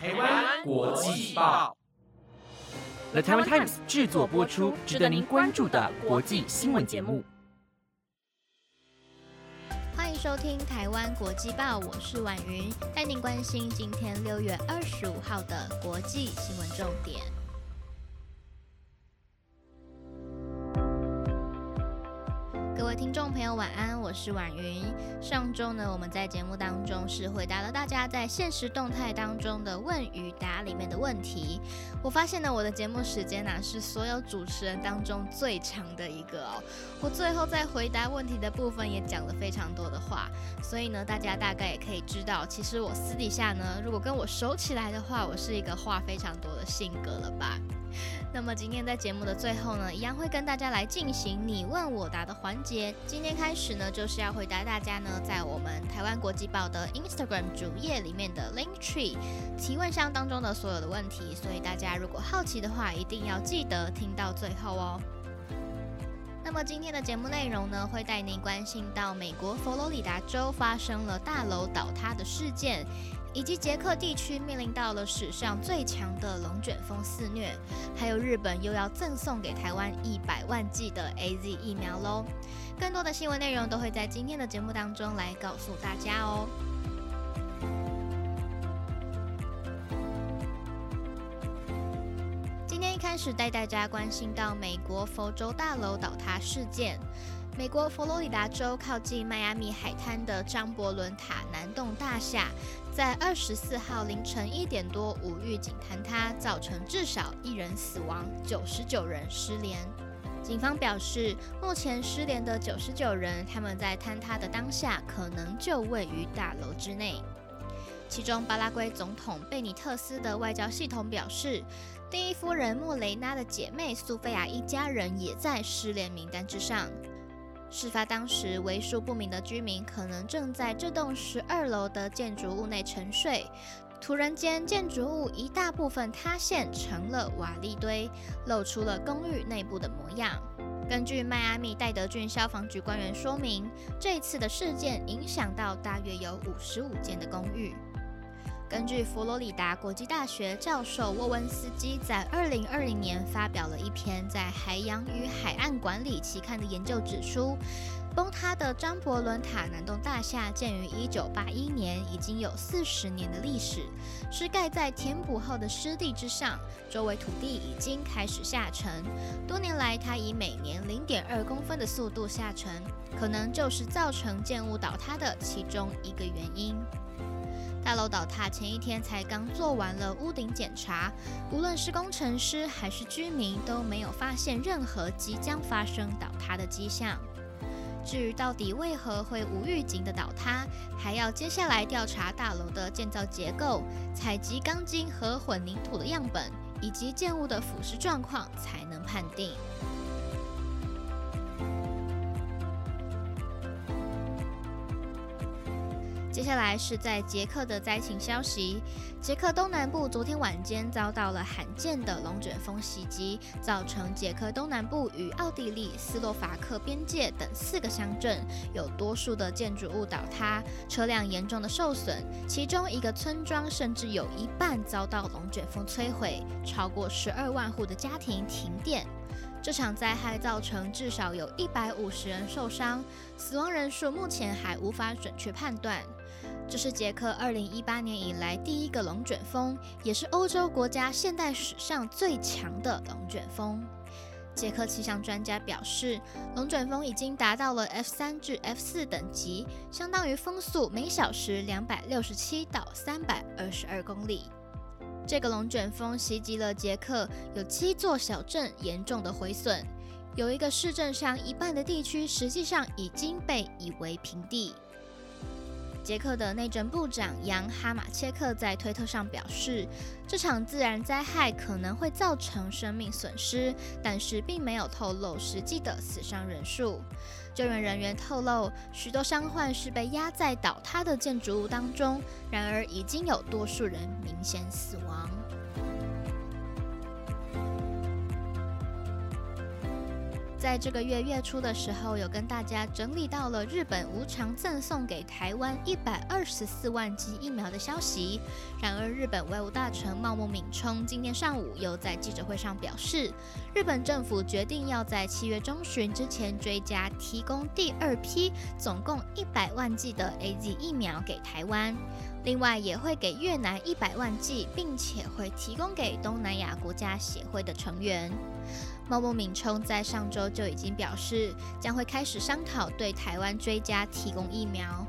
台湾国际报，The Taiwan Times 制作播出，值得您关注的国际新闻节目。欢迎收听台湾国际报，我是婉云，带您关心今天六月二十五号的国际新闻重点。各位听众朋友，晚安，我是婉云。上周呢，我们在节目当中是回答了大家在现实动态当中的问与答里面的问题。我发现呢，我的节目时间呢是所有主持人当中最长的一个哦。我最后在回答问题的部分也讲了非常多的话，所以呢，大家大概也可以知道，其实我私底下呢，如果跟我熟起来的话，我是一个话非常多的性格了吧。那么今天在节目的最后呢，一样会跟大家来进行你问我答的环节。今天开始呢，就是要回答大家呢，在我们台湾国际报的 Instagram 主页里面的 Link Tree 提问箱当中的所有的问题。所以大家如果好奇的话，一定要记得听到最后哦。那么今天的节目内容呢，会带您关心到美国佛罗里达州发生了大楼倒塌的事件。以及捷克地区面临到了史上最强的龙卷风肆虐，还有日本又要赠送给台湾一百万剂的 A Z 疫苗喽。更多的新闻内容都会在今天的节目当中来告诉大家哦。今天一开始带大家关心到美国佛州大楼倒塌事件。美国佛罗里达州靠近迈阿密海滩的张伯伦塔南栋大厦，在二十四号凌晨一点多无预警坍塌，造成至少一人死亡，九十九人失联。警方表示，目前失联的九十九人，他们在坍塌的当下可能就位于大楼之内。其中，巴拉圭总统贝尼特斯的外交系统表示，第一夫人莫雷娜的姐妹苏菲亚一家人也在失联名单之上。事发当时，为数不明的居民可能正在这栋十二楼的建筑物内沉睡。突然间，建筑物一大部分塌陷成了瓦砾堆，露出了公寓内部的模样。根据迈阿密戴德郡消防局官员说明，这次的事件影响到大约有五十五间的公寓。根据佛罗里达国际大学教授沃温斯基在二零二零年发表了一篇在《海洋与海岸管理》期刊的研究，指出，崩塌的张伯伦塔南栋大厦建于一九八一年，已经有四十年的历史，是盖在填补后的湿地之上，周围土地已经开始下沉，多年来它以每年零点二公分的速度下沉，可能就是造成建物倒塌的其中一个原因。大楼倒塌前一天才刚做完了屋顶检查，无论是工程师还是居民都没有发现任何即将发生倒塌的迹象。至于到底为何会无预警的倒塌，还要接下来调查大楼的建造结构、采集钢筋和混凝土的样本，以及建物的腐蚀状况才能判定。接下来是在捷克的灾情消息。捷克东南部昨天晚间遭到了罕见的龙卷风袭击，造成捷克东南部与奥地利、斯洛伐克边界等四个乡镇有多数的建筑物倒塌，车辆严重的受损，其中一个村庄甚至有一半遭到龙卷风摧毁，超过十二万户的家庭停电。这场灾害造成至少有一百五十人受伤，死亡人数目前还无法准确判断。这是捷克二零一八年以来第一个龙卷风，也是欧洲国家现代史上最强的龙卷风。捷克气象专家表示，龙卷风已经达到了 F 三至 F 四等级，相当于风速每小时两百六十七到三百二十二公里。这个龙卷风袭击了捷克，有七座小镇严重的毁损，有一个市镇上一半的地区实际上已经被夷为平地。捷克的内政部长杨哈马切克在推特上表示，这场自然灾害可能会造成生命损失，但是并没有透露实际的死伤人数。救援人员透露，许多伤患是被压在倒塌的建筑物当中，然而已经有多数人明显死亡。在这个月月初的时候，有跟大家整理到了日本无偿赠送给台湾一百二十四万剂疫苗的消息。然而，日本外务大臣茂木敏充今天上午又在记者会上表示，日本政府决定要在七月中旬之前追加提供第二批总共一百万剂的 A Z 疫苗给台湾，另外也会给越南一百万剂，并且会提供给东南亚国家协会的成员。茂木敏充在上周就已经表示，将会开始商讨对台湾追加提供疫苗。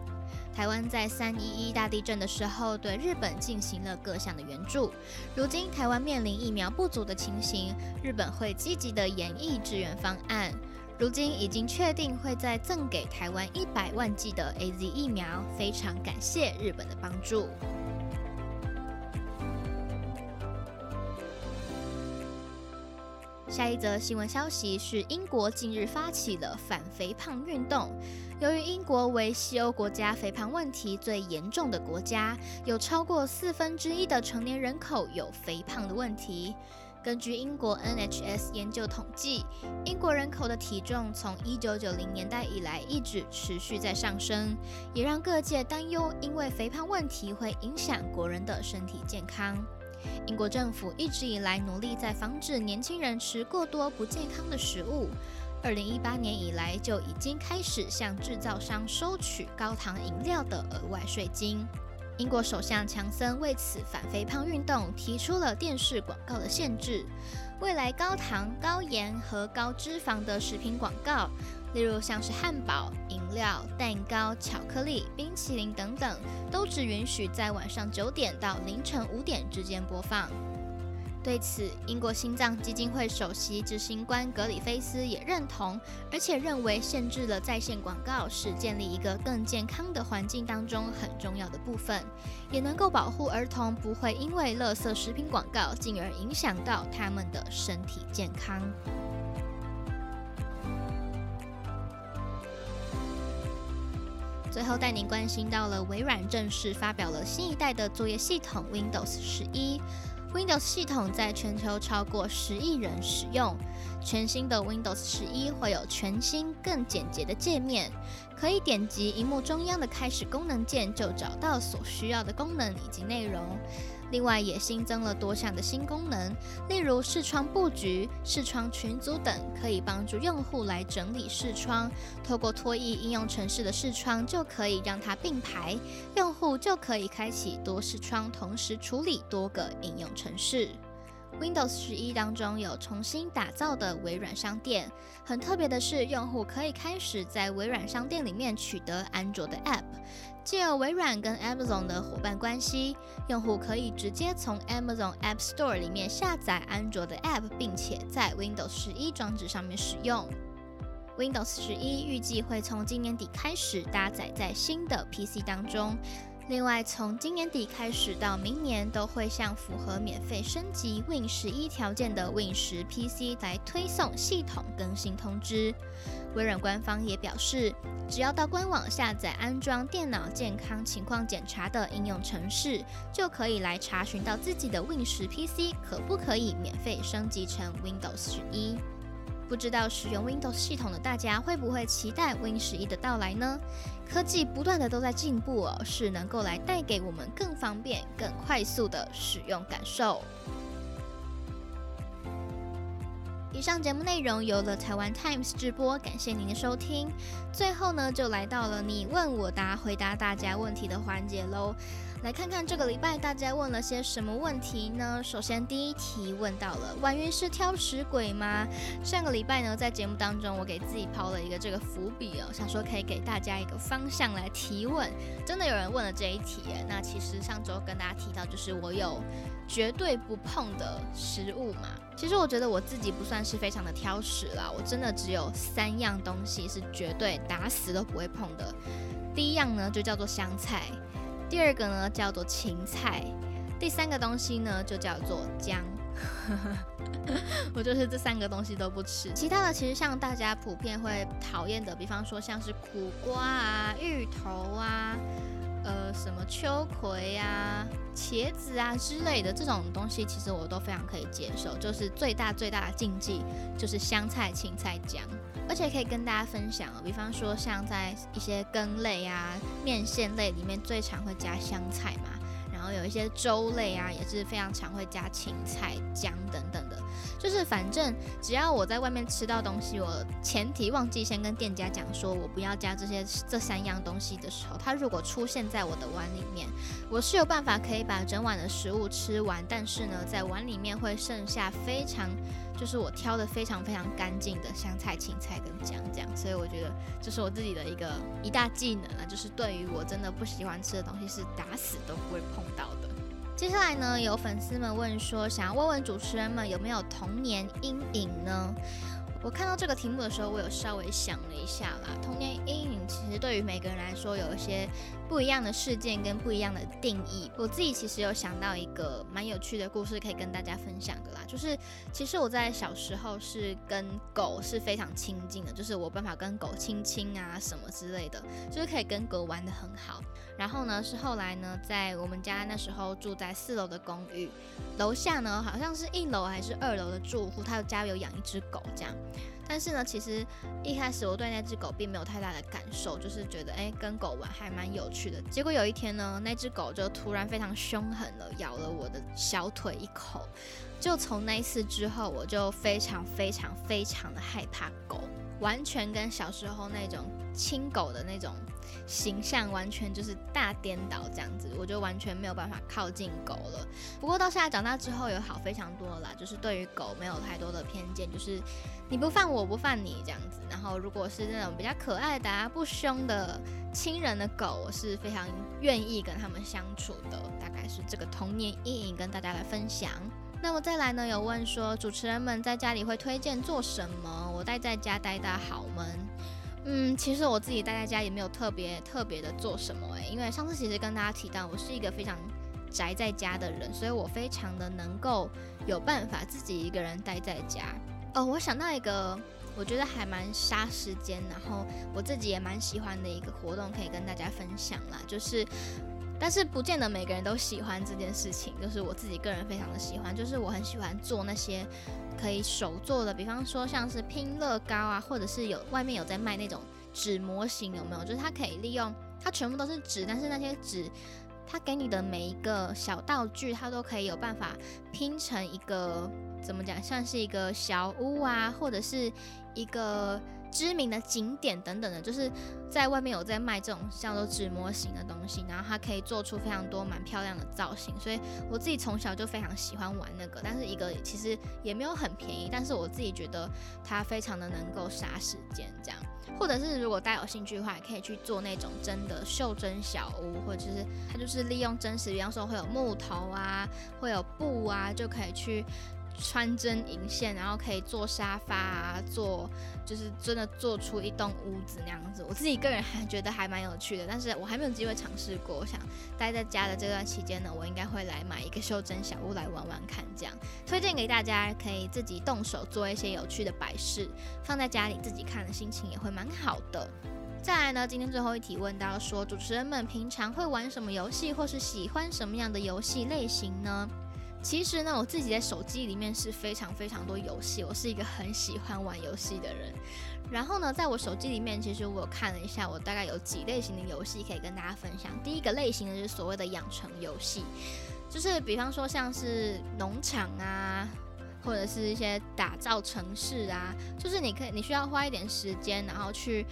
台湾在三一一大地震的时候，对日本进行了各项的援助。如今台湾面临疫苗不足的情形，日本会积极的演绎支援方案。如今已经确定会再赠给台湾一百万剂的 A Z 疫苗，非常感谢日本的帮助。下一则新闻消息是，英国近日发起了反肥胖运动。由于英国为西欧国家肥胖问题最严重的国家，有超过四分之一的成年人口有肥胖的问题。根据英国 NHS 研究统计，英国人口的体重从1990年代以来一直持续在上升，也让各界担忧，因为肥胖问题会影响国人的身体健康。英国政府一直以来努力在防止年轻人吃过多不健康的食物。二零一八年以来就已经开始向制造商收取高糖饮料的额外税金。英国首相强森为此反肥胖运动提出了电视广告的限制，未来高糖、高盐和高脂肪的食品广告。例如像是汉堡、饮料、蛋糕、巧克力、冰淇淋等等，都只允许在晚上九点到凌晨五点之间播放。对此，英国心脏基金会首席执行官格里菲斯也认同，而且认为限制了在线广告是建立一个更健康的环境当中很重要的部分，也能够保护儿童不会因为垃圾食品广告进而影响到他们的身体健康。最后带您关心到了微软正式发表了新一代的作业系统 Windows 十一。Windows 系统在全球超过十亿人使用。全新的 Windows 十一会有全新、更简洁的界面，可以点击荧幕中央的开始功能键就找到所需要的功能以及内容。另外也新增了多项的新功能，例如视窗布局、视窗群组等，可以帮助用户来整理视窗。透过拖曳应用程式的视窗，就可以让它并排，用户就可以开启多视窗，同时处理多个应用程式。Windows 十一当中有重新打造的微软商店，很特别的是，用户可以开始在微软商店里面取得安卓的 App。借由微软跟 Amazon 的伙伴关系，用户可以直接从 Amazon App Store 里面下载安卓的 App，并且在 Windows 十一装置上面使用。Windows 十一预计会从今年底开始搭载在新的 PC 当中。另外，从今年底开始到明年，都会向符合免费升级 Win 十一条件的 Win 十 PC 来推送系统更新通知。微软官方也表示，只要到官网下载安装电脑健康情况检查的应用程式，就可以来查询到自己的 Win 十 PC 可不可以免费升级成 Windows 十一。不知道使用 Windows 系统的大家会不会期待 Win 十一的到来呢？科技不断的都在进步哦，是能够来带给我们更方便、更快速的使用感受。以上节目内容由了台湾 Times 直播，感谢您的收听。最后呢，就来到了你问我答、回答大家问题的环节喽。来看看这个礼拜大家问了些什么问题呢？首先第一题问到了婉云是挑食鬼吗？上个礼拜呢，在节目当中我给自己抛了一个这个伏笔哦，想说可以给大家一个方向来提问。真的有人问了这一题。那其实上周跟大家提到，就是我有绝对不碰的食物嘛。其实我觉得我自己不算是非常的挑食啦，我真的只有三样东西是绝对打死都不会碰的。第一样呢，就叫做香菜。第二个呢叫做芹菜，第三个东西呢就叫做姜。我就是这三个东西都不吃，其他的其实像大家普遍会讨厌的，比方说像是苦瓜啊、芋头啊、呃什么秋葵啊、茄子啊之类的这种东西，其实我都非常可以接受。就是最大最大的禁忌就是香菜、芹菜、姜，而且可以跟大家分享哦，比方说像在一些羹类啊、面线类里面最常会加香菜嘛。然后有一些粥类啊，也是非常常会加芹菜、姜等等的。就是反正只要我在外面吃到东西，我前提忘记先跟店家讲说我不要加这些这三样东西的时候，它如果出现在我的碗里面，我是有办法可以把整碗的食物吃完，但是呢，在碗里面会剩下非常。就是我挑的非常非常干净的香菜、芹菜跟姜这样，所以我觉得这是我自己的一个一大技能啊，就是对于我真的不喜欢吃的东西是打死都不会碰到的。接下来呢，有粉丝们问说，想要问问主持人们有没有童年阴影呢？我看到这个题目的时候，我有稍微想了一下啦。童年阴影其实对于每个人来说有一些不一样的事件跟不一样的定义。我自己其实有想到一个蛮有趣的故事可以跟大家分享的啦，就是其实我在小时候是跟狗是非常亲近的，就是我办法跟狗亲亲啊什么之类的，就是可以跟狗玩的很好。然后呢，是后来呢，在我们家那时候住在四楼的公寓，楼下呢好像是一楼还是二楼的住户，他家有养一只狗这样。但是呢，其实一开始我对那只狗并没有太大的感受，就是觉得哎，跟狗玩还蛮有趣的。结果有一天呢，那只狗就突然非常凶狠的，咬了我的小腿一口。就从那一次之后，我就非常非常非常的害怕狗，完全跟小时候那种亲狗的那种。形象完全就是大颠倒，这样子我就完全没有办法靠近狗了。不过到现在长大之后有好非常多啦，就是对于狗没有太多的偏见，就是你不犯我不犯你这样子。然后如果是那种比较可爱的、啊不凶的亲人的狗，我是非常愿意跟他们相处的。大概是这个童年阴影跟大家来分享。那么再来呢，有问说主持人们在家里会推荐做什么？我待在家待的好闷。嗯，其实我自己待在家也没有特别特别的做什么诶，因为上次其实跟大家提到，我是一个非常宅在家的人，所以我非常的能够有办法自己一个人待在家。哦，我想到一个我觉得还蛮杀时间，然后我自己也蛮喜欢的一个活动，可以跟大家分享啦，就是，但是不见得每个人都喜欢这件事情，就是我自己个人非常的喜欢，就是我很喜欢做那些。可以手做的，比方说像是拼乐高啊，或者是有外面有在卖那种纸模型，有没有？就是它可以利用它全部都是纸，但是那些纸，它给你的每一个小道具，它都可以有办法拼成一个怎么讲，像是一个小屋啊，或者是一个。知名的景点等等的，就是在外面有在卖这种叫做纸模型的东西，然后它可以做出非常多蛮漂亮的造型，所以我自己从小就非常喜欢玩那个。但是一个其实也没有很便宜，但是我自己觉得它非常的能够杀时间这样。或者是如果大家有兴趣的话，也可以去做那种真的袖珍小屋，或者是它就是利用真实，比方说会有木头啊，会有布啊，就可以去。穿针引线，然后可以做沙发啊，做就是真的做出一栋屋子那样子。我自己个人还觉得还蛮有趣的，但是我还没有机会尝试过。我想待在家的这段期间呢，我应该会来买一个袖珍小屋来玩玩看，这样推荐给大家，可以自己动手做一些有趣的摆饰，放在家里自己看的心情也会蛮好的。再来呢，今天最后一题问到说，主持人们平常会玩什么游戏，或是喜欢什么样的游戏类型呢？其实呢，我自己在手机里面是非常非常多游戏，我是一个很喜欢玩游戏的人。然后呢，在我手机里面，其实我看了一下，我大概有几类型的游戏可以跟大家分享。第一个类型呢，就是所谓的养成游戏，就是比方说像是农场啊，或者是一些打造城市啊，就是你可以你需要花一点时间，然后去。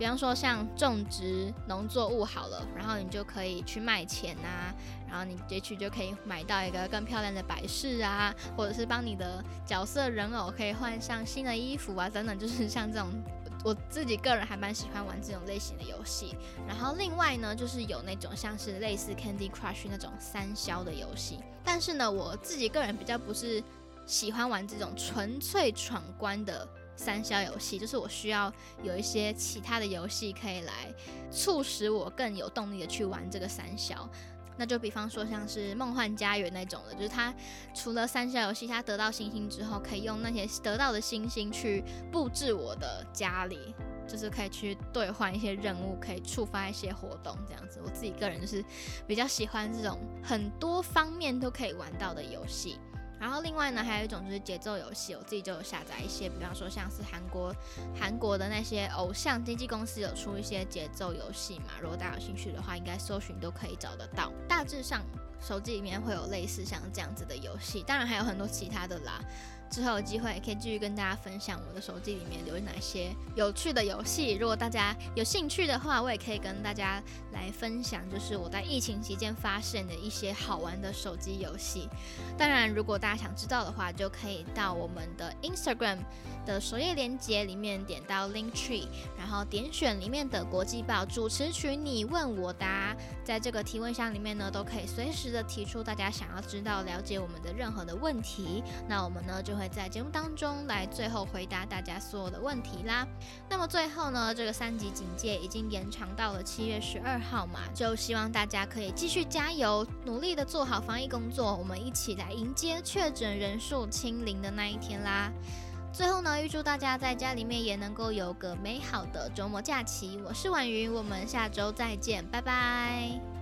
比方说像种植农作物好了，然后你就可以去卖钱啊，然后你也许就可以买到一个更漂亮的摆饰啊，或者是帮你的角色人偶可以换上新的衣服啊，等等，就是像这种，我自己个人还蛮喜欢玩这种类型的游戏。然后另外呢，就是有那种像是类似 Candy Crush 那种三消的游戏，但是呢，我自己个人比较不是喜欢玩这种纯粹闯关的。三消游戏就是我需要有一些其他的游戏可以来促使我更有动力的去玩这个三消，那就比方说像是梦幻家园那种的，就是它除了三消游戏，它得到星星之后可以用那些得到的星星去布置我的家里。就是可以去兑换一些任务，可以触发一些活动这样子。我自己个人就是比较喜欢这种很多方面都可以玩到的游戏。然后另外呢，还有一种就是节奏游戏，我自己就有下载一些，比方说像是韩国韩国的那些偶像经纪公司有出一些节奏游戏嘛，如果大家有兴趣的话，应该搜寻都可以找得到。大致上手机里面会有类似像这样子的游戏，当然还有很多其他的啦。之后有机会可以继续跟大家分享我的手机里面有哪些有趣的游戏。如果大家有兴趣的话，我也可以跟大家来分享，就是我在疫情期间发现的一些好玩的手机游戏。当然，如果大家想知道的话，就可以到我们的 Instagram 的首页链接里面点到 Link Tree，然后点选里面的国际报主持群，你问我答，在这个提问箱里面呢，都可以随时的提出大家想要知道、了解我们的任何的问题。那我们呢就。会在节目当中来最后回答大家所有的问题啦。那么最后呢，这个三级警戒已经延长到了七月十二号嘛，就希望大家可以继续加油，努力的做好防疫工作，我们一起来迎接确诊人数清零的那一天啦。最后呢，预祝大家在家里面也能够有个美好的周末假期。我是婉云，我们下周再见，拜拜。